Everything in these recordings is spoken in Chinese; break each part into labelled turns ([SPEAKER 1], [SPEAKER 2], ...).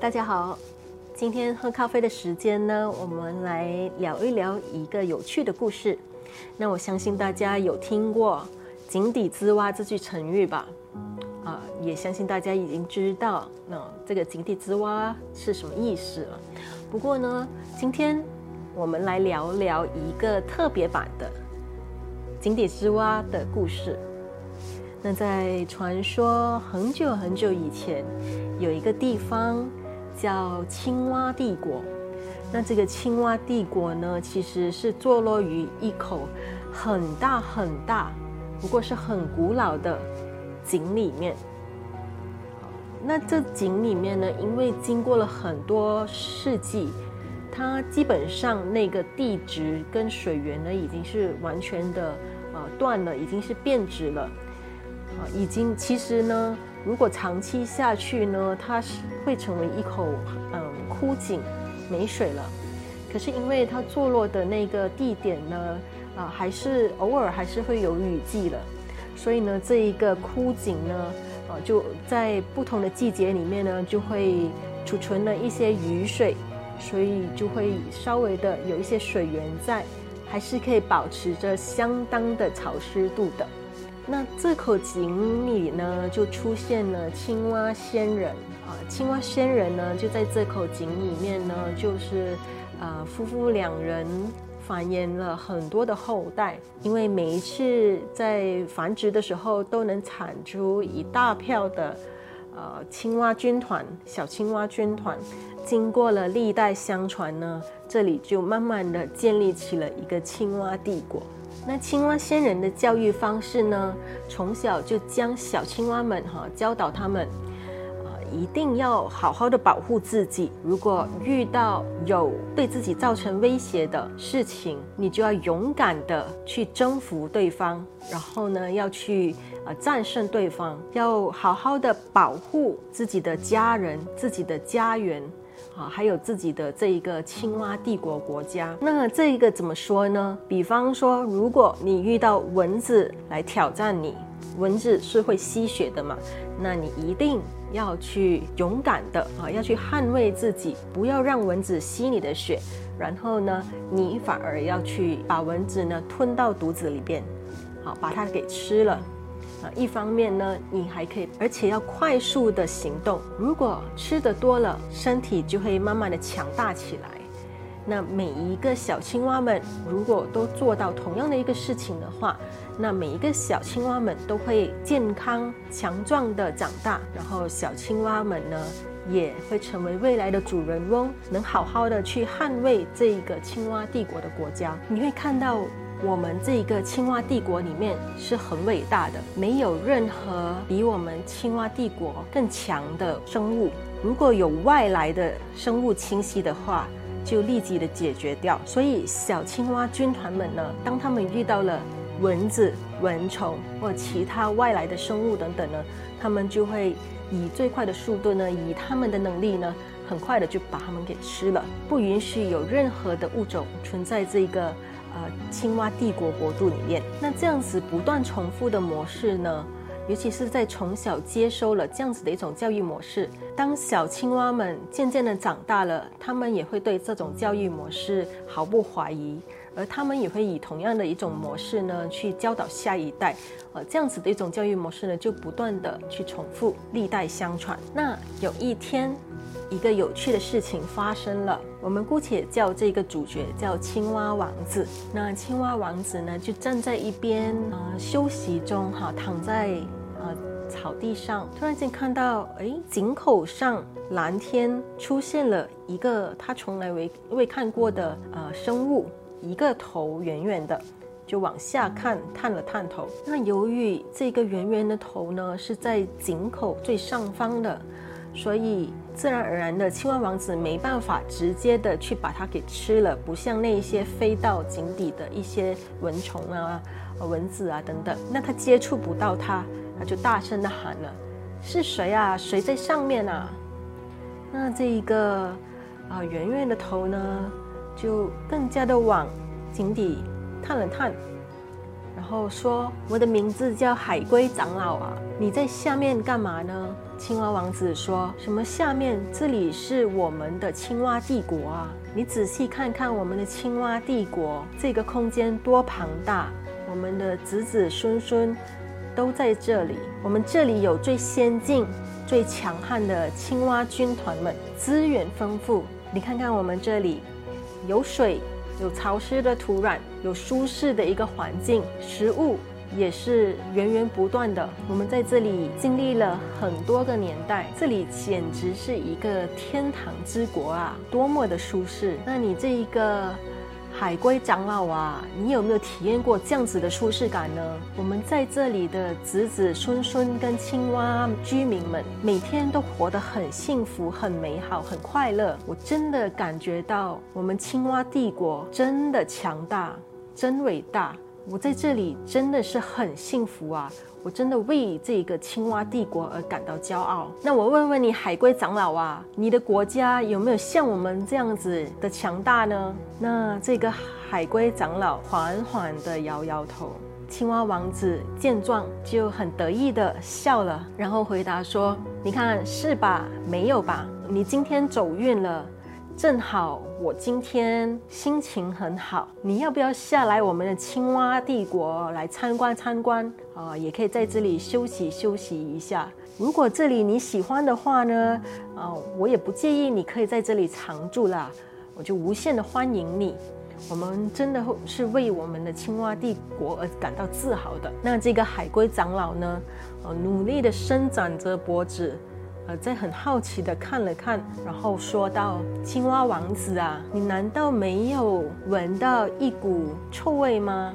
[SPEAKER 1] 大家好，今天喝咖啡的时间呢，我们来聊一聊一个有趣的故事。那我相信大家有听过“井底之蛙”这句成语吧？啊，也相信大家已经知道那这个“井底之蛙”是什么意思了。不过呢，今天我们来聊聊一个特别版的井底之蛙的故事。那在传说很久很久以前，有一个地方叫青蛙帝国。那这个青蛙帝国呢，其实是坐落于一口很大很大，不过是很古老的井里面。那这井里面呢，因为经过了很多世纪，它基本上那个地质跟水源呢，已经是完全的呃断了，已经是变质了。啊，已经其实呢，如果长期下去呢，它是会成为一口嗯枯井，没水了。可是因为它坐落的那个地点呢，啊，还是偶尔还是会有雨季了，所以呢，这一个枯井呢，啊，就在不同的季节里面呢，就会储存了一些雨水，所以就会稍微的有一些水源在，还是可以保持着相当的潮湿度的。那这口井里呢，就出现了青蛙仙人啊！青蛙仙人呢，就在这口井里面呢，就是呃夫妇两人繁衍了很多的后代。因为每一次在繁殖的时候，都能产出一大票的呃青蛙军团，小青蛙军团。经过了历代相传呢，这里就慢慢的建立起了一个青蛙帝国。那青蛙仙人的教育方式呢？从小就将小青蛙们哈教导他们，啊，一定要好好的保护自己。如果遇到有对自己造成威胁的事情，你就要勇敢的去征服对方，然后呢，要去呃战胜对方，要好好的保护自己的家人、自己的家园。啊，还有自己的这一个青蛙帝国国家，那这一个怎么说呢？比方说，如果你遇到蚊子来挑战你，蚊子是会吸血的嘛？那你一定要去勇敢的啊，要去捍卫自己，不要让蚊子吸你的血，然后呢，你反而要去把蚊子呢吞到肚子里边，好，把它给吃了。啊，一方面呢，你还可以，而且要快速的行动。如果吃的多了，身体就会慢慢的强大起来。那每一个小青蛙们，如果都做到同样的一个事情的话，那每一个小青蛙们都会健康强壮的长大。然后小青蛙们呢，也会成为未来的主人翁，能好好的去捍卫这一个青蛙帝国的国家。你会看到。我们这个青蛙帝国里面是很伟大的，没有任何比我们青蛙帝国更强的生物。如果有外来的生物侵袭的话，就立即的解决掉。所以小青蛙军团们呢，当他们遇到了蚊子、蚊虫或其他外来的生物等等呢，他们就会以最快的速度呢，以他们的能力呢，很快的就把它们给吃了，不允许有任何的物种存在这个。呃，青蛙帝国国度里面，那这样子不断重复的模式呢，尤其是在从小接收了这样子的一种教育模式，当小青蛙们渐渐的长大了，他们也会对这种教育模式毫不怀疑，而他们也会以同样的一种模式呢去教导下一代，呃，这样子的一种教育模式呢就不断的去重复，历代相传。那有一天。一个有趣的事情发生了，我们姑且叫这个主角叫青蛙王子。那青蛙王子呢，就站在一边啊休息中，哈，躺在啊草地上，突然间看到，哎，井口上蓝天出现了一个他从来未未看过的呃生物，一个头圆圆的，就往下看，探了探头。那由于这个圆圆的头呢是在井口最上方的。所以自然而然的，青蛙王子没办法直接的去把它给吃了，不像那些飞到井底的一些蚊虫啊、蚊子啊等等，那他接触不到它，他就大声的喊了：“是谁啊？谁在上面啊？”那这一个啊圆圆的头呢，就更加的往井底探了探，后说：“我的名字叫海龟长老啊，你在下面干嘛呢？”青蛙王子说：“什么下面？这里是我们的青蛙帝国啊！你仔细看看我们的青蛙帝国，这个空间多庞大！我们的子子孙孙都在这里。我们这里有最先进、最强悍的青蛙军团们，资源丰富。你看看我们这里，有水，有潮湿的土壤，有舒适的一个环境，食物。”也是源源不断的。我们在这里经历了很多个年代，这里简直是一个天堂之国啊！多么的舒适。那你这一个海龟长老啊，你有没有体验过这样子的舒适感呢？我们在这里的子子孙孙跟青蛙居民们，每天都活得很幸福、很美好、很快乐。我真的感觉到我们青蛙帝国真的强大，真伟大。我在这里真的是很幸福啊！我真的为这个青蛙帝国而感到骄傲。那我问问你，海龟长老啊，你的国家有没有像我们这样子的强大呢？那这个海龟长老缓缓地摇摇头。青蛙王子见状就很得意地笑了，然后回答说：“你看是吧？没有吧？你今天走运了。”正好我今天心情很好，你要不要下来我们的青蛙帝国来参观参观啊？也可以在这里休息休息一下。如果这里你喜欢的话呢，啊，我也不介意，你可以在这里常住啦。我就无限的欢迎你。我们真的是为我们的青蛙帝国而感到自豪的。那这个海龟长老呢，呃，努力的伸展着脖子。在很好奇的看了看，然后说道：“青蛙王子啊，你难道没有闻到一股臭味吗？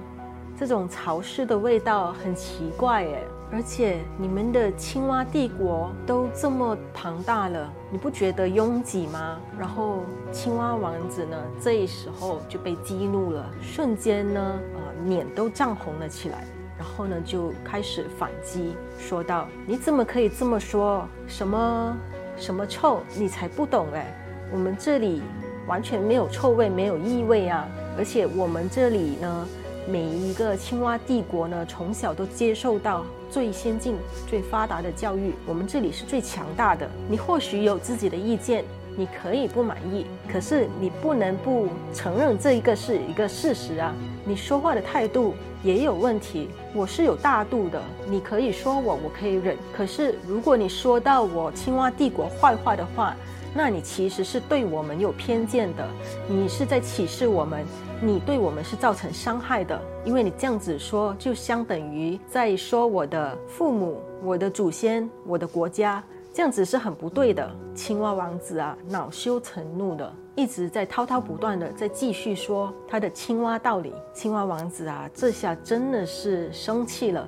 [SPEAKER 1] 这种潮湿的味道很奇怪哎，而且你们的青蛙帝国都这么庞大了，你不觉得拥挤吗？”然后青蛙王子呢，这时候就被激怒了，瞬间呢，呃，脸都涨红了起来。然后呢，就开始反击，说道：“你怎么可以这么说？什么什么臭？你才不懂哎！我们这里完全没有臭味，没有异味啊！而且我们这里呢，每一个青蛙帝国呢，从小都接受到最先进、最发达的教育。我们这里是最强大的。你或许有自己的意见。”你可以不满意，可是你不能不承认这一个是一个事实啊！你说话的态度也有问题。我是有大度的，你可以说我，我可以忍。可是如果你说到我青蛙帝国坏话的话，那你其实是对我们有偏见的，你是在歧视我们，你对我们是造成伤害的。因为你这样子说，就相等于在说我的父母、我的祖先、我的国家。这样子是很不对的。青蛙王子啊，恼羞成怒的，一直在滔滔不断的在继续说他的青蛙道理。青蛙王子啊，这下真的是生气了，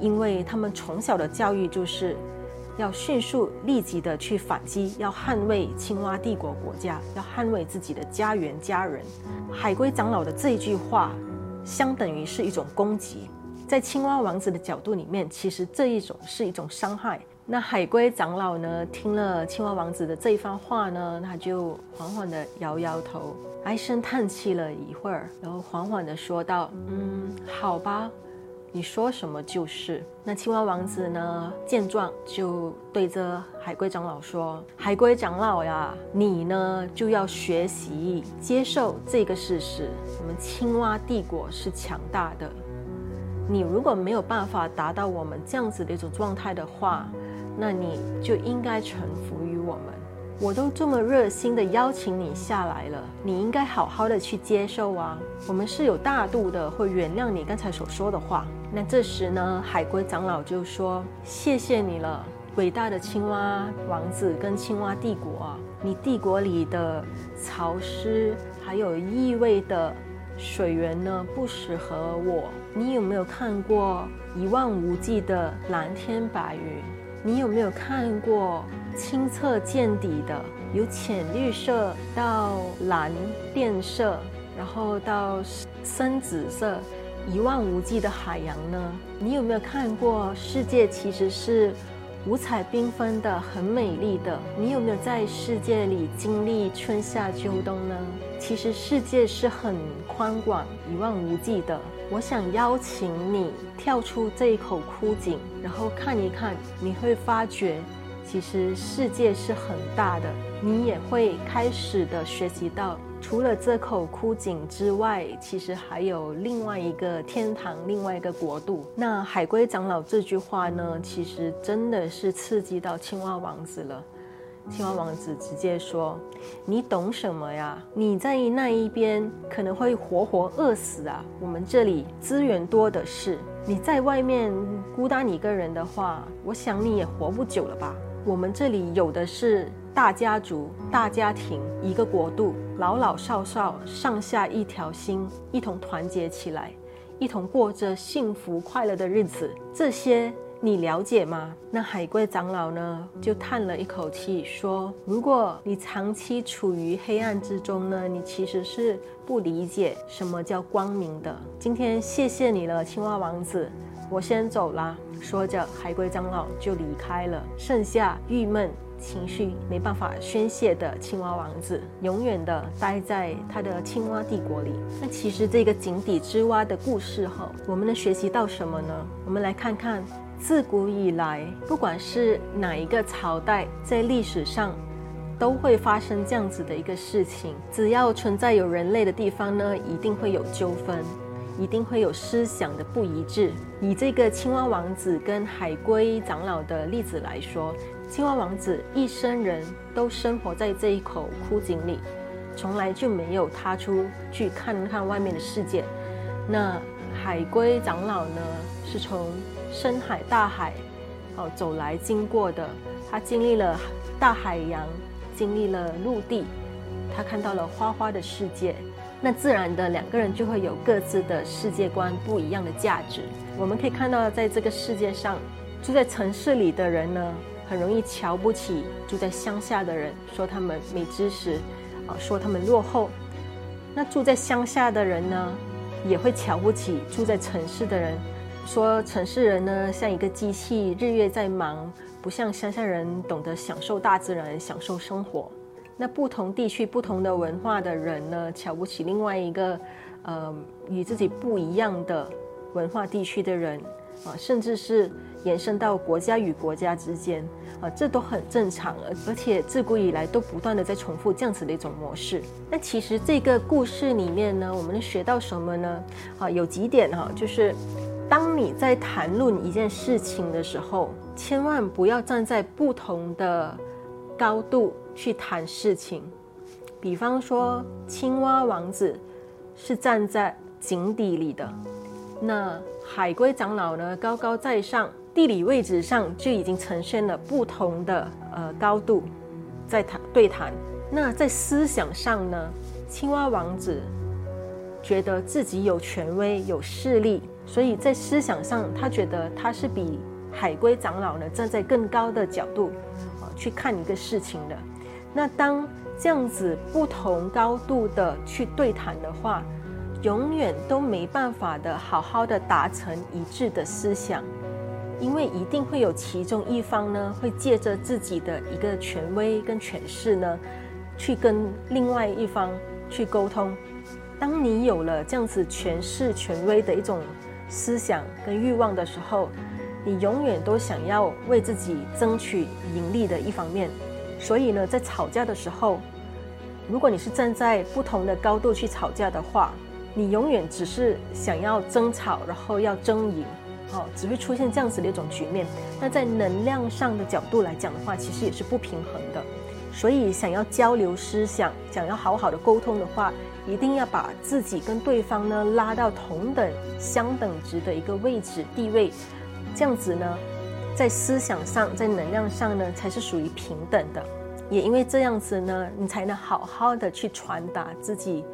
[SPEAKER 1] 因为他们从小的教育就是要迅速立即的去反击，要捍卫青蛙帝国国家，要捍卫自己的家园家人。海龟长老的这一句话，相等于是一种攻击，在青蛙王子的角度里面，其实这一种是一种伤害。那海龟长老呢？听了青蛙王子的这一番话呢，他就缓缓地摇摇头，唉声叹气了一会儿，然后缓缓地说道：“嗯，好吧，你说什么就是。”那青蛙王子呢，见状就对着海龟长老说：“海龟长老呀，你呢就要学习接受这个事实，我们青蛙帝国是强大的。你如果没有办法达到我们这样子的一种状态的话，”那你就应该臣服于我们。我都这么热心的邀请你下来了，你应该好好的去接受啊。我们是有大度的，会原谅你刚才所说的话。那这时呢，海龟长老就说：“谢谢你了，伟大的青蛙王子跟青蛙帝国啊！你帝国里的潮湿还有异味的水源呢，不适合我。你有没有看过一望无际的蓝天白云？”你有没有看过清澈见底的，由浅绿色到蓝靛色，然后到深紫色，一望无际的海洋呢？你有没有看过世界其实是五彩缤纷的，很美丽的。你有没有在世界里经历春夏秋冬呢？其实世界是很宽广、一望无际的。我想邀请你跳出这一口枯井，然后看一看，你会发觉，其实世界是很大的。你也会开始的学习到。除了这口枯井之外，其实还有另外一个天堂，另外一个国度。那海龟长老这句话呢，其实真的是刺激到青蛙王子了。青蛙王子直接说：“你懂什么呀？你在那一边可能会活活饿死啊！我们这里资源多的是。你在外面孤单一个人的话，我想你也活不久了吧？我们这里有的是。”大家族、大家庭、一个国度，老老少少、上下一条心，一同团结起来，一同过着幸福快乐的日子。这些你了解吗？那海龟长老呢，就叹了一口气说：“如果你长期处于黑暗之中呢，你其实是不理解什么叫光明的。今天谢谢你了，青蛙王子，我先走啦。”说着，海龟长老就离开了，剩下郁闷。情绪没办法宣泄的青蛙王子，永远的待在他的青蛙帝国里。那其实这个井底之蛙的故事哈，我们能学习到什么呢？我们来看看，自古以来，不管是哪一个朝代，在历史上都会发生这样子的一个事情。只要存在有人类的地方呢，一定会有纠纷，一定会有思想的不一致。以这个青蛙王子跟海龟长老的例子来说。青蛙王子一生人都生活在这一口枯井里，从来就没有踏出去看看外面的世界。那海龟长老呢，是从深海大海哦走来经过的，他经历了大海洋，经历了陆地，他看到了花花的世界。那自然的两个人就会有各自的世界观不一样的价值。我们可以看到，在这个世界上，住在城市里的人呢。很容易瞧不起住在乡下的人，说他们没知识，啊，说他们落后。那住在乡下的人呢，也会瞧不起住在城市的人，说城市人呢像一个机器，日月在忙，不像乡下人懂得享受大自然，享受生活。那不同地区、不同的文化的人呢，瞧不起另外一个，呃，与自己不一样的文化地区的人，啊，甚至是。延伸到国家与国家之间，啊，这都很正常，而而且自古以来都不断的在重复这样子的一种模式。那其实这个故事里面呢，我们能学到什么呢？啊，有几点哈，就是当你在谈论一件事情的时候，千万不要站在不同的高度去谈事情。比方说，青蛙王子是站在井底里的，那海龟长老呢，高高在上。地理位置上就已经呈现了不同的呃高度，在谈对谈。那在思想上呢，青蛙王子觉得自己有权威、有势力，所以在思想上他觉得他是比海龟长老呢站在更高的角度啊去看一个事情的。那当这样子不同高度的去对谈的话，永远都没办法的好好的达成一致的思想。因为一定会有其中一方呢，会借着自己的一个权威跟权势呢，去跟另外一方去沟通。当你有了这样子权势、权威的一种思想跟欲望的时候，你永远都想要为自己争取盈利的一方面。所以呢，在吵架的时候，如果你是站在不同的高度去吵架的话，你永远只是想要争吵，然后要争赢。哦，只会出现这样子的一种局面。那在能量上的角度来讲的话，其实也是不平衡的。所以，想要交流思想，想要好好的沟通的话，一定要把自己跟对方呢拉到同等、相等值的一个位置地位。这样子呢，在思想上，在能量上呢，才是属于平等的。也因为这样子呢，你才能好好的去传达自己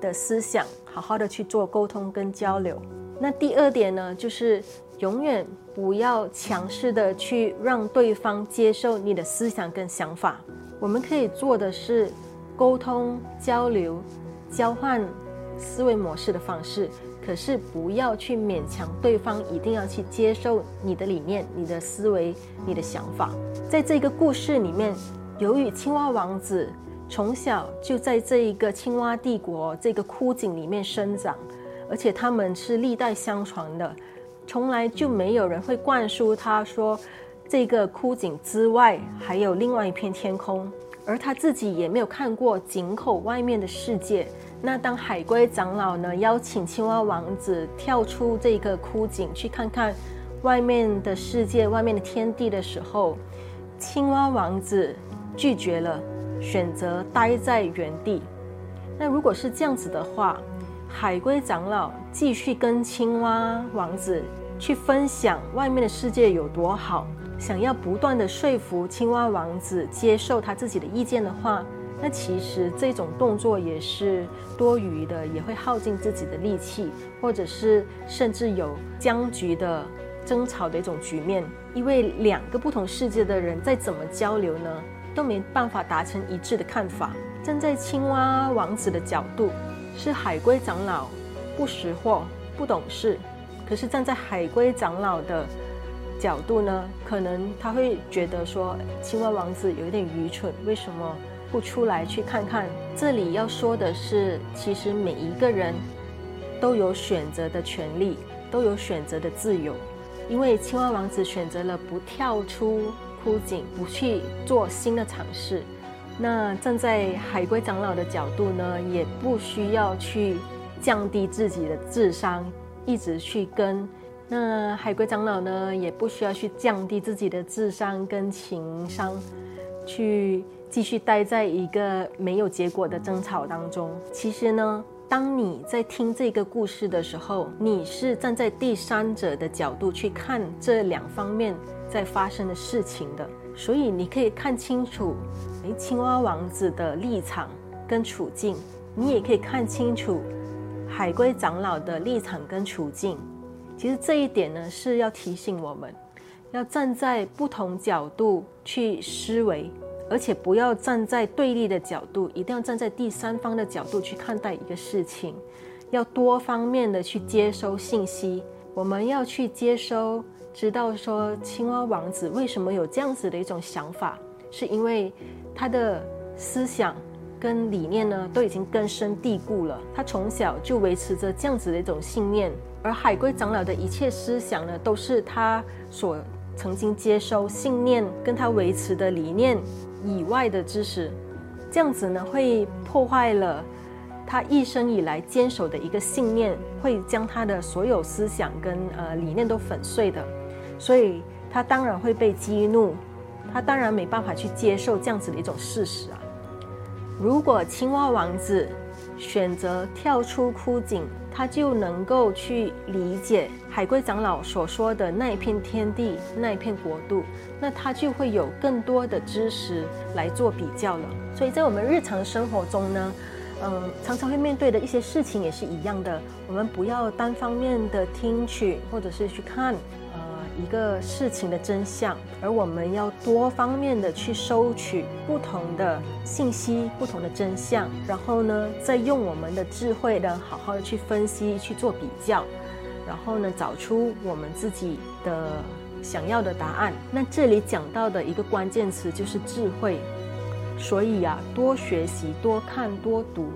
[SPEAKER 1] 的思想，好好的去做沟通跟交流。那第二点呢，就是永远不要强势的去让对方接受你的思想跟想法。我们可以做的是沟通、交流、交换思维模式的方式，可是不要去勉强对方一定要去接受你的理念、你的思维、你的想法。在这个故事里面，由于青蛙王子从小就在这一个青蛙帝国这个枯井里面生长，而且他们是历代相传的，从来就没有人会灌输他说，这个枯井之外还有另外一片天空。而他自己也没有看过井口外面的世界。那当海龟长老呢邀请青蛙王子跳出这个枯井去看看外面的世界、外面的天地的时候，青蛙王子拒绝了，选择待在原地。那如果是这样子的话，海龟长老继续跟青蛙王子去分享外面的世界有多好。想要不断的说服青蛙王子接受他自己的意见的话，那其实这种动作也是多余的，也会耗尽自己的力气，或者是甚至有僵局的争吵的一种局面。因为两个不同世界的人再怎么交流呢，都没办法达成一致的看法。站在青蛙王子的角度，是海龟长老不识货、不懂事；可是站在海龟长老的。角度呢，可能他会觉得说青蛙王子有点愚蠢，为什么不出来去看看？这里要说的是，其实每一个人都有选择的权利，都有选择的自由。因为青蛙王子选择了不跳出枯井，不去做新的尝试。那站在海龟长老的角度呢，也不需要去降低自己的智商，一直去跟。那海龟长老呢，也不需要去降低自己的智商跟情商，去继续待在一个没有结果的争吵当中。其实呢，当你在听这个故事的时候，你是站在第三者的角度去看这两方面在发生的事情的，所以你可以看清楚，诶，青蛙王子的立场跟处境，你也可以看清楚海龟长老的立场跟处境。其实这一点呢，是要提醒我们，要站在不同角度去思维，而且不要站在对立的角度，一定要站在第三方的角度去看待一个事情，要多方面的去接收信息。我们要去接收，知道说青蛙王子为什么有这样子的一种想法，是因为他的思想跟理念呢都已经根深蒂固了，他从小就维持着这样子的一种信念。而海龟长老的一切思想呢，都是他所曾经接收信念跟他维持的理念以外的知识，这样子呢，会破坏了他一生以来坚守的一个信念，会将他的所有思想跟呃理念都粉碎的，所以他当然会被激怒，他当然没办法去接受这样子的一种事实啊。如果青蛙王子选择跳出枯井，他就能够去理解海龟长老所说的那一片天地、那一片国度，那他就会有更多的知识来做比较了。所以在我们日常生活中呢，嗯，常常会面对的一些事情也是一样的。我们不要单方面的听取或者是去看。一个事情的真相，而我们要多方面的去收取不同的信息、不同的真相，然后呢，再用我们的智慧呢，好好的去分析、去做比较，然后呢，找出我们自己的想要的答案。那这里讲到的一个关键词就是智慧，所以啊，多学习、多看、多读、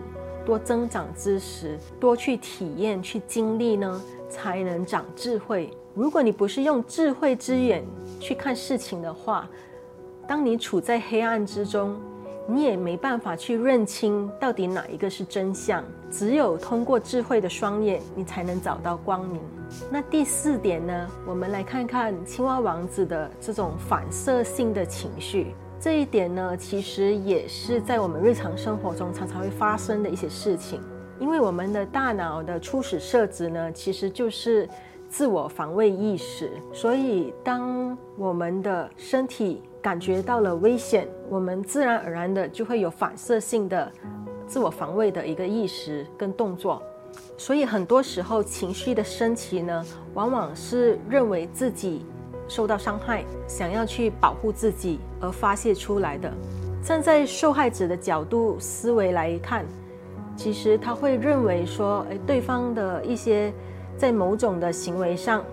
[SPEAKER 1] 多增长知识、多去体验、去经历呢，才能长智慧。如果你不是用智慧之眼去看事情的话，当你处在黑暗之中，你也没办法去认清到底哪一个是真相。只有通过智慧的双眼，你才能找到光明。那第四点呢？我们来看看青蛙王子的这种反射性的情绪。这一点呢，其实也是在我们日常生活中常常会发生的一些事情。因为我们的大脑的初始设置呢，其实就是。自我防卫意识，所以当我们的身体感觉到了危险，我们自然而然的就会有反射性的自我防卫的一个意识跟动作。所以很多时候情绪的升起呢，往往是认为自己受到伤害，想要去保护自己而发泄出来的。站在受害者的角度思维来看。其实他会认为说，诶，对方的一些在某种的行为上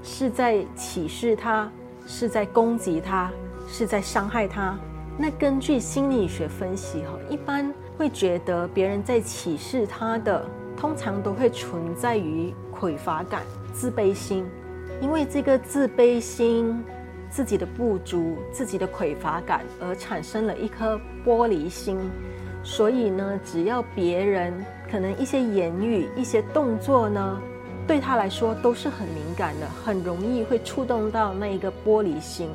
[SPEAKER 1] 是在歧视他，是在攻击他，是在伤害他。那根据心理学分析，哈，一般会觉得别人在歧视他的，通常都会存在于匮乏感、自卑心，因为这个自卑心、自己的不足、自己的匮乏感而产生了一颗玻璃心，所以呢，只要别人可能一些言语、一些动作呢，对他来说都是很敏感的，很容易会触动到那一个玻璃心。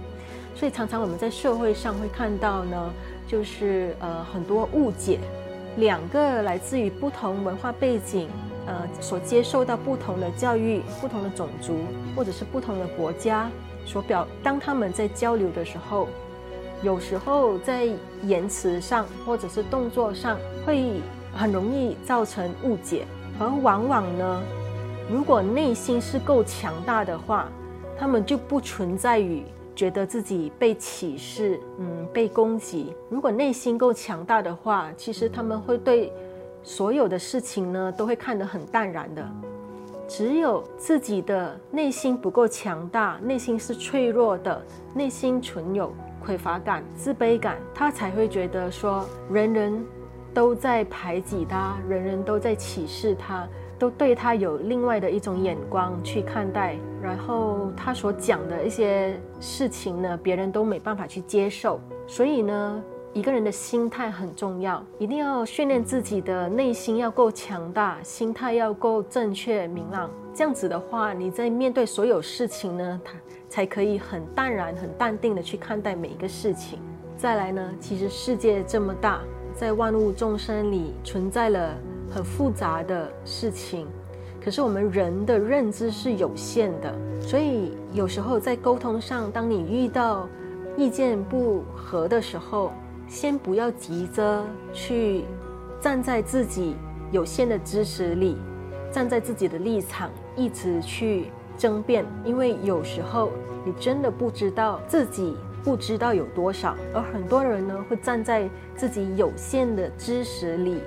[SPEAKER 1] 所以常常我们在社会上会看到呢，就是呃很多误解，两个来自于不同文化背景，呃所接受到不同的教育、不同的种族或者是不同的国家所表，当他们在交流的时候，有时候在言辞上或者是动作上会很容易造成误解，而往往呢，如果内心是够强大的话，他们就不存在于。觉得自己被歧视，嗯，被攻击。如果内心够强大的话，其实他们会对所有的事情呢，都会看得很淡然的。只有自己的内心不够强大，内心是脆弱的，内心存有匮乏感、自卑感，他才会觉得说，人人都在排挤他，人人都在歧视他。都对他有另外的一种眼光去看待，然后他所讲的一些事情呢，别人都没办法去接受。所以呢，一个人的心态很重要，一定要训练自己的内心要够强大，心态要够正确明朗。这样子的话，你在面对所有事情呢，他才可以很淡然、很淡定的去看待每一个事情。再来呢，其实世界这么大，在万物众生里存在了。很复杂的事情，可是我们人的认知是有限的，所以有时候在沟通上，当你遇到意见不合的时候，先不要急着去站在自己有限的知识里，站在自己的立场一直去争辩，因为有时候你真的不知道自己不知道有多少，而很多人呢会站在自己有限的知识里。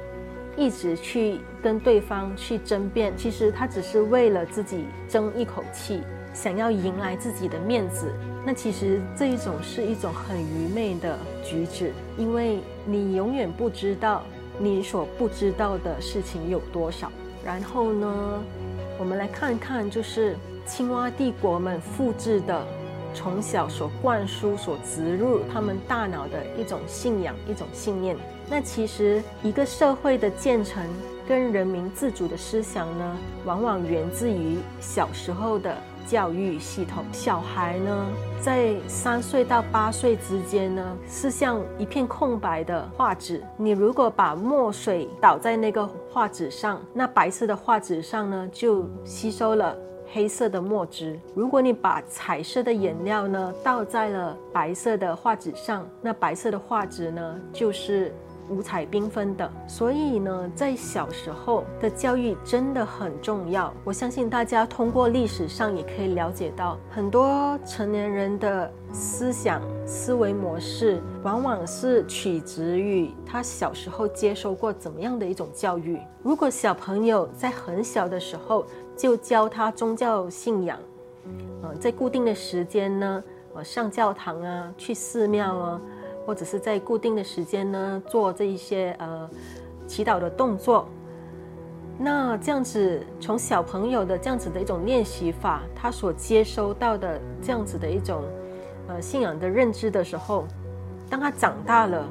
[SPEAKER 1] 一直去跟对方去争辩，其实他只是为了自己争一口气，想要迎来自己的面子。那其实这一种是一种很愚昧的举止，因为你永远不知道你所不知道的事情有多少。然后呢，我们来看看，就是青蛙帝国们复制的。从小所灌输、所植入他们大脑的一种信仰、一种信念。那其实一个社会的建成跟人民自主的思想呢，往往源自于小时候的教育系统。小孩呢，在三岁到八岁之间呢，是像一片空白的画纸。你如果把墨水倒在那个画纸上，那白色的画纸上呢，就吸收了。黑色的墨汁，如果你把彩色的颜料呢倒在了白色的画纸上，那白色的画纸呢就是五彩缤纷的。所以呢，在小时候的教育真的很重要。我相信大家通过历史上也可以了解到，很多成年人的思想思维模式，往往是取决于他小时候接受过怎么样的一种教育。如果小朋友在很小的时候，就教他宗教信仰，呃，在固定的时间呢，呃，上教堂啊，去寺庙啊，或者是在固定的时间呢，做这一些呃祈祷的动作。那这样子，从小朋友的这样子的一种练习法，他所接收到的这样子的一种呃信仰的认知的时候，当他长大了，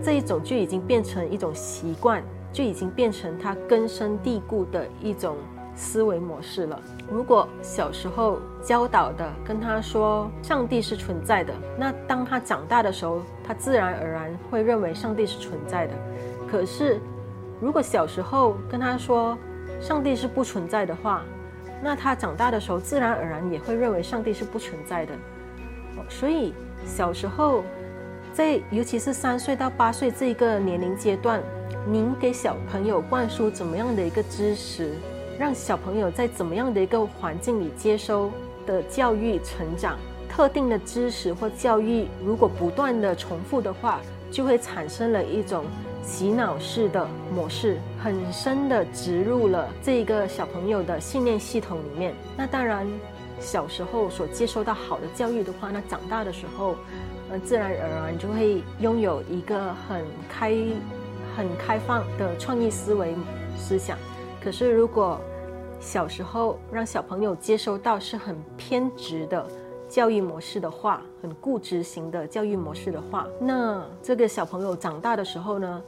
[SPEAKER 1] 这一种就已经变成一种习惯，就已经变成他根深蒂固的一种。思维模式了。如果小时候教导的跟他说上帝是存在的，那当他长大的时候，他自然而然会认为上帝是存在的。可是，如果小时候跟他说上帝是不存在的话，那他长大的时候自然而然也会认为上帝是不存在的。所以，小时候在尤其是三岁到八岁这一个年龄阶段，您给小朋友灌输怎么样的一个知识？让小朋友在怎么样的一个环境里接收的教育成长，特定的知识或教育，如果不断的重复的话，就会产生了一种洗脑式的模式，很深的植入了这一个小朋友的信念系统里面。那当然，小时候所接受到好的教育的话，那长大的时候，呃，自然而然就会拥有一个很开、很开放的创意思维思想。可是，如果小时候让小朋友接收到是很偏执的教育模式的话，很固执型的教育模式的话，那这个小朋友长大的时候呢，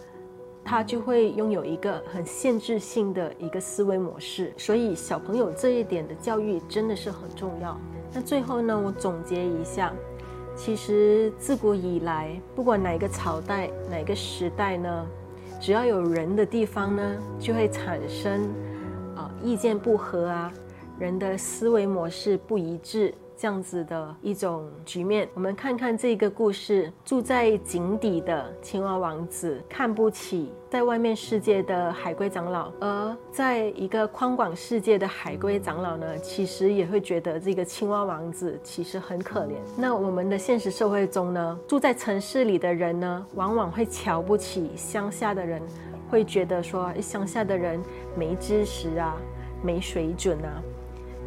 [SPEAKER 1] 他就会拥有一个很限制性的一个思维模式。所以，小朋友这一点的教育真的是很重要。那最后呢，我总结一下，其实自古以来，不管哪个朝代、哪个时代呢。只要有人的地方呢，就会产生啊意见不合啊，人的思维模式不一致。这样子的一种局面。我们看看这个故事：住在井底的青蛙王子看不起在外面世界的海龟长老，而在一个宽广世界的海龟长老呢，其实也会觉得这个青蛙王子其实很可怜。那我们的现实社会中呢，住在城市里的人呢，往往会瞧不起乡下的人，会觉得说乡下的人没知识啊，没水准啊。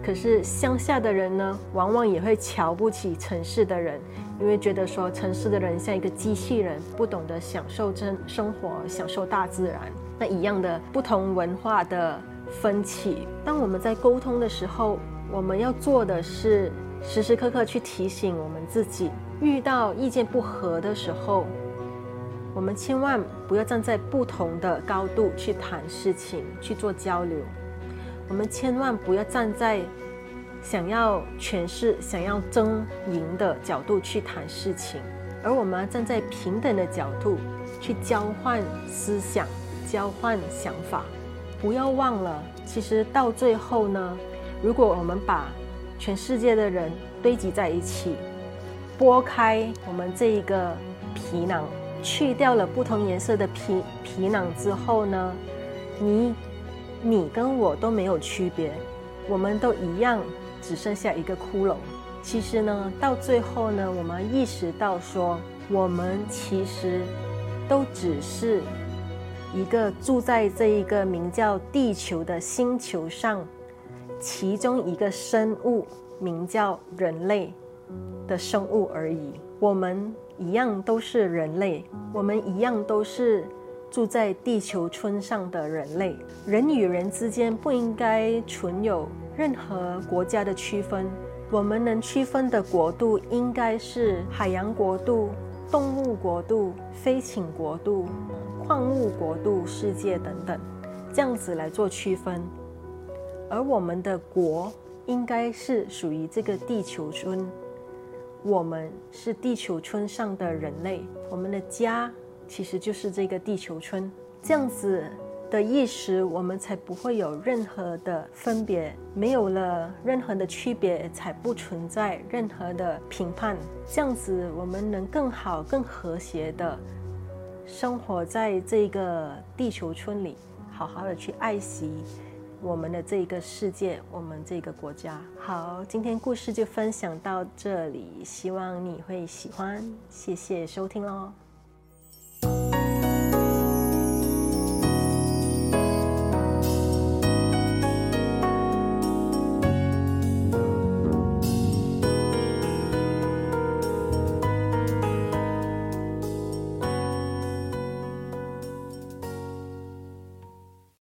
[SPEAKER 1] 可是乡下的人呢，往往也会瞧不起城市的人，因为觉得说城市的人像一个机器人，不懂得享受真生活，享受大自然。那一样的不同文化的分歧，当我们在沟通的时候，我们要做的是时时刻刻去提醒我们自己，遇到意见不合的时候，我们千万不要站在不同的高度去谈事情，去做交流。我们千万不要站在想要诠释、想要争赢的角度去谈事情，而我们要站在平等的角度去交换思想、交换想法。不要忘了，其实到最后呢，如果我们把全世界的人堆积在一起，剥开我们这一个皮囊，去掉了不同颜色的皮皮囊之后呢，你。你跟我都没有区别，我们都一样，只剩下一个骷髅。其实呢，到最后呢，我们意识到说，我们其实都只是一个住在这一个名叫地球的星球上，其中一个生物名叫人类的生物而已。我们一样都是人类，我们一样都是。住在地球村上的人类，人与人之间不应该存有任何国家的区分。我们能区分的国度应该是海洋国度、动物国度、飞禽国度、矿物国度、世界等等，这样子来做区分。而我们的国应该是属于这个地球村，我们是地球村上的人类，我们的家。其实就是这个地球村这样子的意识，我们才不会有任何的分别，没有了任何的区别，才不存在任何的评判。这样子，我们能更好、更和谐的生活在这个地球村里，好好的去爱惜我们的这个世界，我们这个国家。好，今天故事就分享到这里，希望你会喜欢，谢谢收听喽。